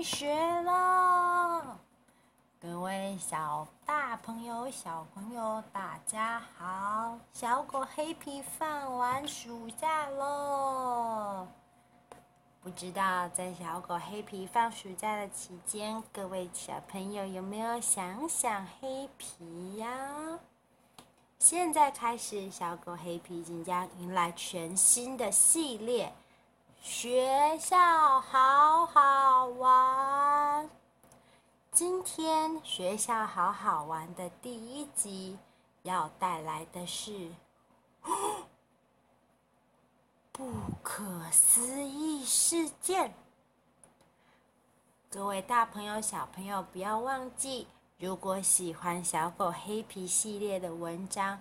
开学了！各位小大朋友、小朋友，大家好！小狗黑皮放完暑假喽。不知道在小狗黑皮放暑假的期间，各位小朋友有没有想想黑皮呀？现在开始，小狗黑皮即将迎来全新的系列。学校好好玩。今天学校好好玩的第一集要带来的是 不可思议事件。各位大朋友、小朋友，不要忘记。如果喜欢小狗黑皮系列的文章，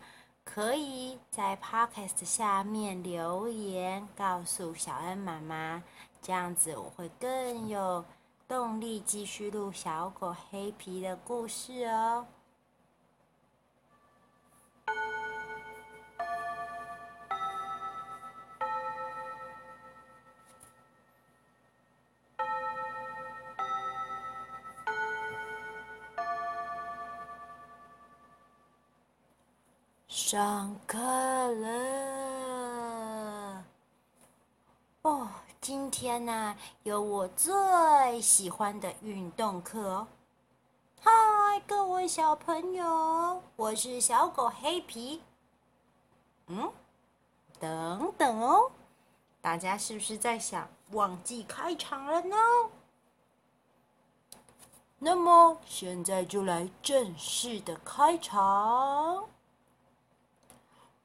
可以在 Podcast 下面留言告诉小恩妈妈，这样子我会更有动力继续录小狗黑皮的故事哦。上课了哦！今天呢，有我最喜欢的运动课哦。嗨，各位小朋友，我是小狗黑皮。嗯，等等哦，大家是不是在想忘记开场了呢？那么现在就来正式的开场。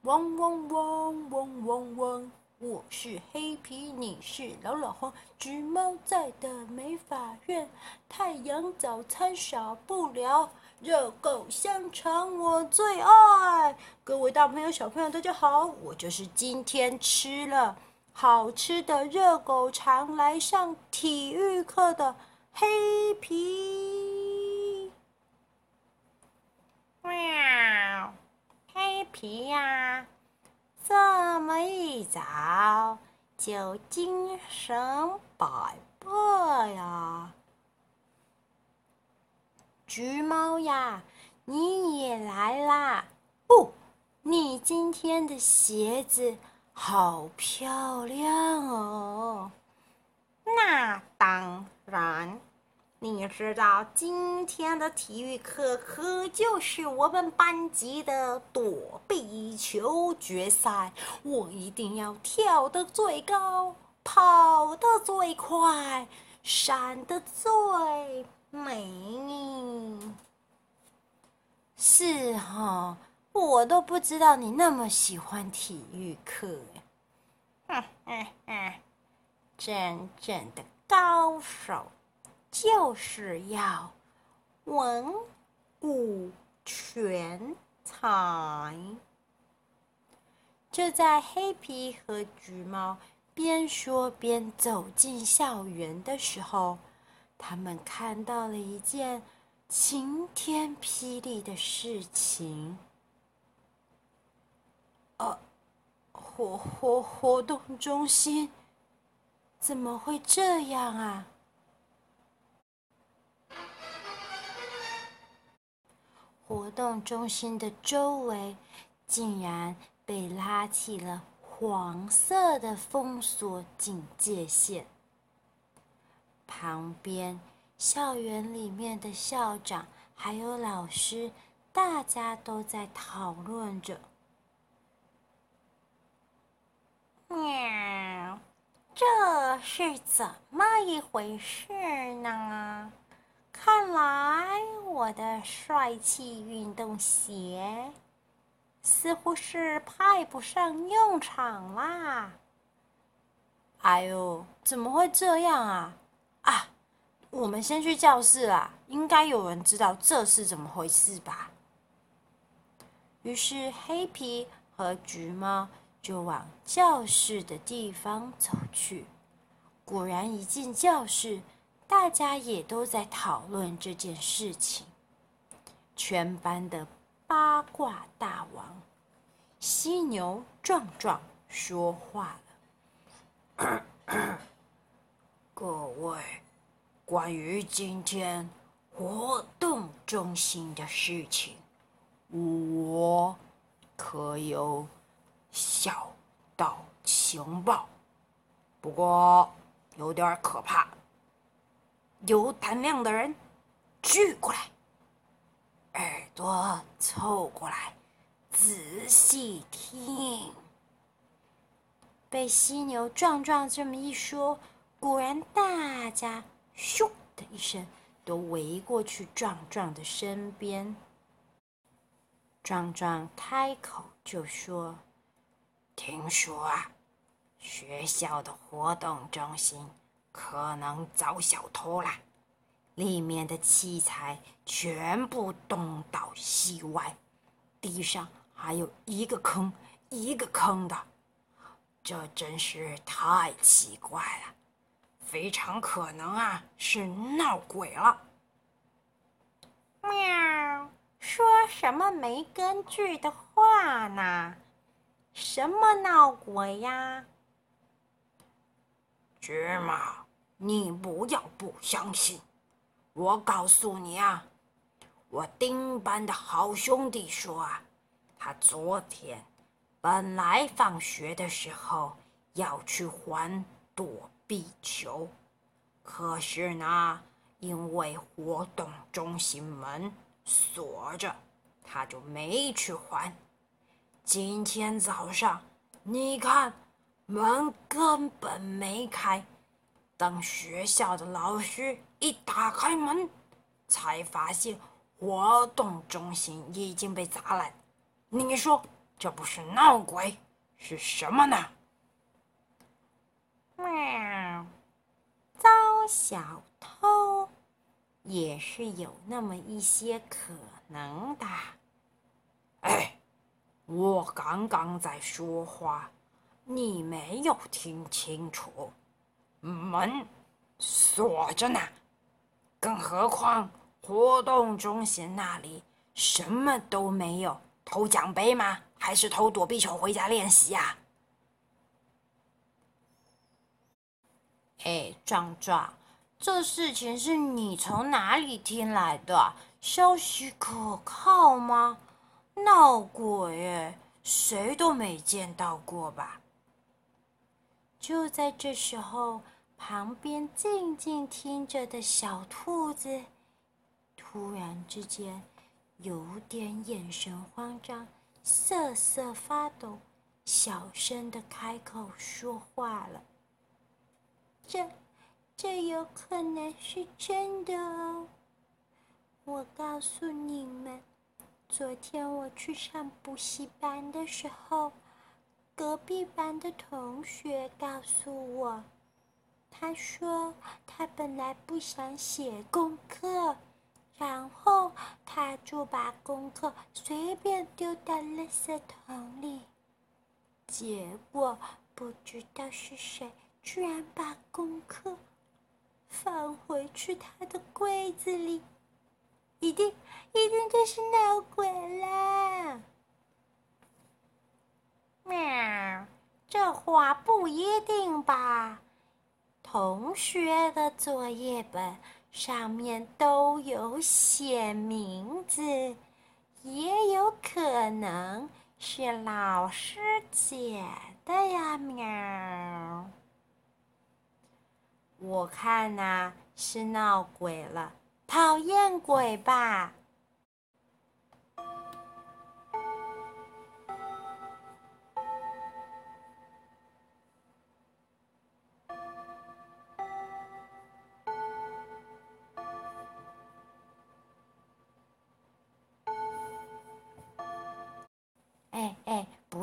汪汪汪汪汪汪！我是黑皮，你是老老黄。橘猫在的美法院，太阳早餐少不了，热狗香肠我最爱。各位大朋友、小朋友，大家好，我就是今天吃了好吃的热狗肠来上体育课的黑皮。皮呀，这么一早就精神百倍呀！橘猫呀，你也来啦！哦，你今天的鞋子好漂亮哦！那当然。你知道今天的体育课可就是我们班级的躲避球决赛，我一定要跳得最高，跑得最快，闪得最美。是哈，我都不知道你那么喜欢体育课。哼哼哼，真正的高手。就是要文武全才。就在黑皮和橘猫边说边走进校园的时候，他们看到了一件晴天霹雳的事情。呃，活活活动中心怎么会这样啊？活动中心的周围竟然被拉起了黄色的封锁警戒线。旁边校园里面的校长还有老师，大家都在讨论着。喵，这是怎么一回事呢？我的帅气运动鞋似乎是派不上用场啦！哎呦，怎么会这样啊？啊，我们先去教室啦，应该有人知道这是怎么回事吧？于是黑皮和橘猫就往教室的地方走去。果然，一进教室。大家也都在讨论这件事情。全班的八卦大王犀牛壮壮说话了：“ 各位，关于今天活动中心的事情，我可有小道情报，不过有点可怕。有胆量的人聚过来，耳朵凑过来，仔细听。被犀牛壮壮这么一说，果然大家咻的一声都围过去壮壮的身边。壮壮开口就说：“听说啊，学校的活动中心。”可能遭小偷了，里面的器材全部东倒西歪，地上还有一个坑一个坑的，这真是太奇怪了，非常可能啊是闹鬼了。喵，说什么没根据的话呢？什么闹鬼呀？芝麻。你不要不相信，我告诉你啊，我丁班的好兄弟说啊，他昨天本来放学的时候要去还躲避球，可是呢，因为活动中心门锁着，他就没去还。今天早上，你看，门根本没开。当学校的老师一打开门，才发现活动中心已经被砸烂。你说这不是闹鬼是什么呢？喵，遭小偷也是有那么一些可能的。哎，我刚刚在说话，你没有听清楚。门锁着呢，更何况活动中心那里什么都没有。偷奖杯吗？还是偷躲避球回家练习呀？哎，壮壮，这事情是你从哪里听来的？消息可靠吗？闹鬼，谁都没见到过吧？就在这时候。旁边静静听着的小兔子，突然之间有点眼神慌张，瑟瑟发抖，小声的开口说话了：“这，这有可能是真的哦。我告诉你们，昨天我去上补习班的时候，隔壁班的同学告诉我。”他说：“他本来不想写功课，然后他就把功课随便丢到垃圾桶里。结果不知道是谁，居然把功课放回去他的柜子里。一定，一定就是闹鬼了。”喵，这话不一定吧？同学的作业本上面都有写名字，也有可能是老师写的呀，喵！我看呐、啊，是闹鬼了，讨厌鬼吧？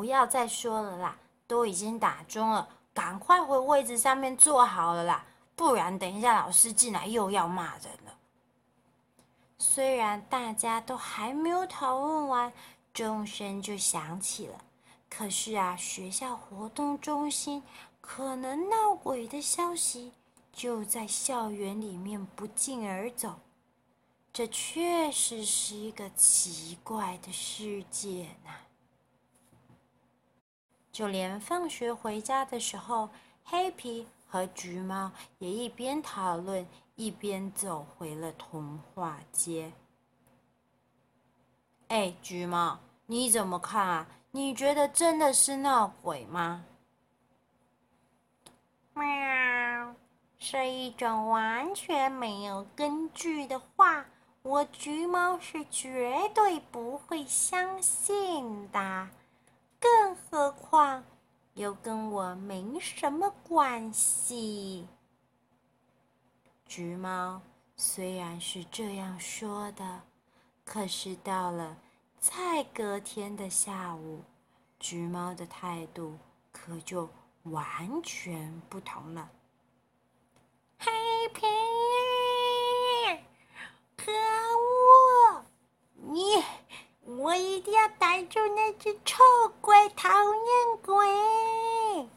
不要再说了啦，都已经打钟了，赶快回位置上面坐好了啦，不然等一下老师进来又要骂人了。虽然大家都还没有讨论完，钟声就响起了，可是啊，学校活动中心可能闹鬼的消息就在校园里面不胫而走，这确实是一个奇怪的世界呢。就连放学回家的时候，黑皮和橘猫也一边讨论，一边走回了童话街。哎，橘猫，你怎么看啊？你觉得真的是闹鬼吗？喵，是一种完全没有根据的话，我橘猫是绝对不会相信的。又跟我没什么关系。橘猫虽然是这样说的，可是到了再隔天的下午，橘猫的态度可就完全不同了。黑皮，可恶！你，我一定要逮住那只臭鬼，讨厌鬼！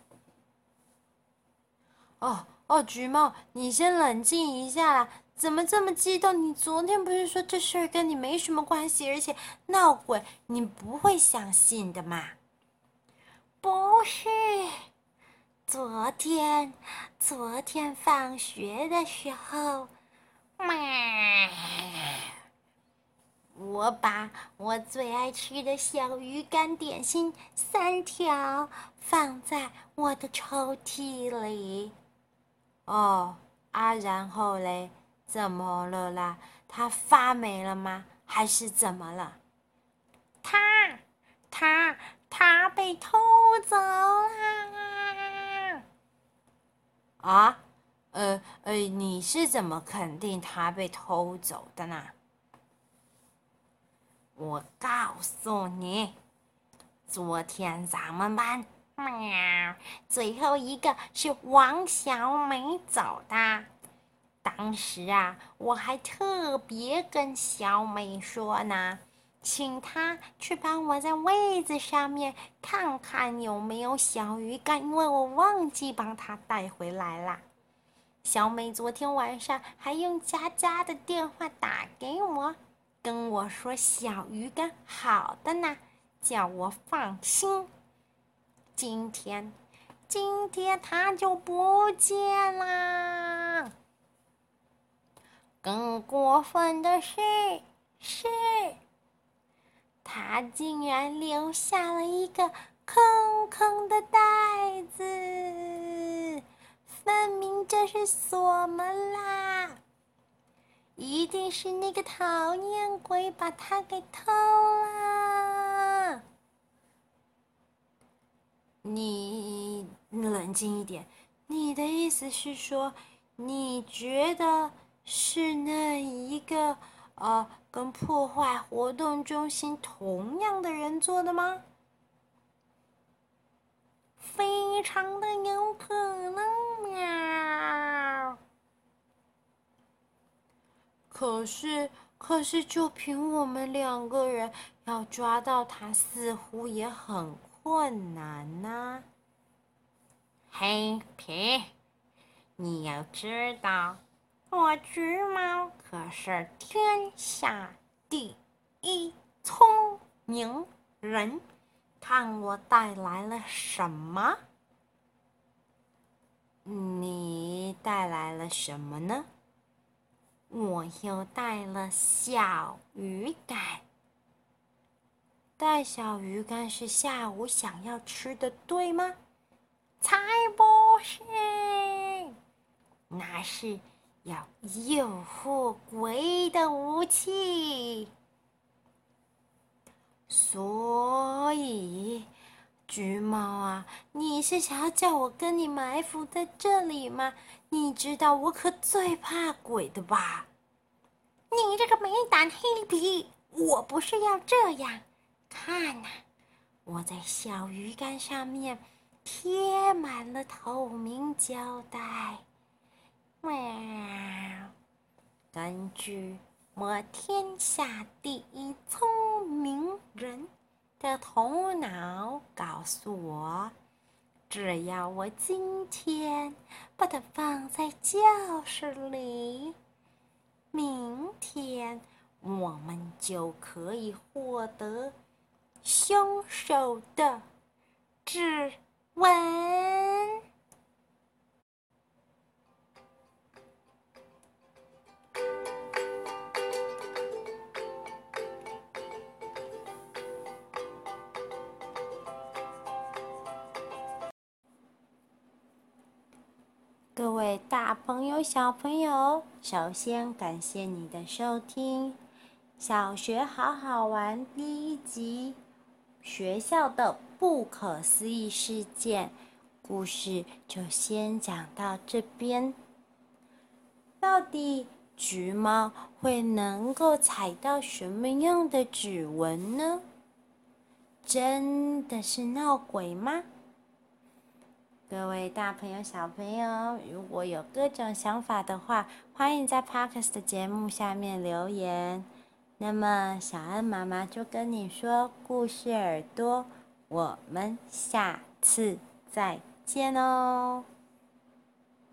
哦，橘猫，你先冷静一下啦，怎么这么激动？你昨天不是说这事儿跟你没什么关系，而且闹鬼你不会相信的嘛？不是。昨天，昨天放学的时候，妈，我把我最爱吃的小鱼干点心三条放在我的抽屉里。哦，啊，然后嘞，怎么了啦？它发霉了吗？还是怎么了？它，它，它被偷走了。啊，呃呃，你是怎么肯定他被偷走的呢？我告诉你，昨天咱们班喵 最后一个是王小美走的。当时啊，我还特别跟小美说呢。请她去帮我在位子上面看看有没有小鱼干，因为我忘记帮她带回来了。小美昨天晚上还用佳佳的电话打给我，跟我说小鱼干好的呢，叫我放心。今天，今天他就不见了。更过分的是，是。他竟然留下了一个空空的袋子，分明这是锁门啦！一定是那个讨厌鬼把它给偷了。你冷静一点，你的意思是说，你觉得是那一个？呃，跟破坏活动中心同样的人做的吗？非常的有可能呀。可是，可是，就凭我们两个人要抓到他，似乎也很困难呢、黑皮，你要知道。我橘猫可是天下第一聪明人，看我带来了什么？你带来了什么呢？我又带了小鱼干。带小鱼干是下午想要吃的，对吗？才不是，那是。要诱惑鬼的武器，所以橘猫啊，你是想要叫我跟你埋伏在这里吗？你知道我可最怕鬼的吧？你这个没胆黑皮，我不是要这样，看呐、我在小鱼干上面贴满了透明胶带。喵！根据我天下第一聪明人的头脑告诉我，只要我今天把它放在教室里，明天我们就可以获得凶手的指纹。各位大朋友小朋友首先感谢你的收听。小学好好玩第一集。学校的不可思议事件故事就先讲到这边。到底橘猫会能够踩到什么样的指纹呢？真的是闹鬼吗？各位大朋友、小朋友，如果有各种想法的话，欢迎在 Podcast 的节目下面留言。那么，小安妈妈就跟你说故事耳朵，我们下次再见哦。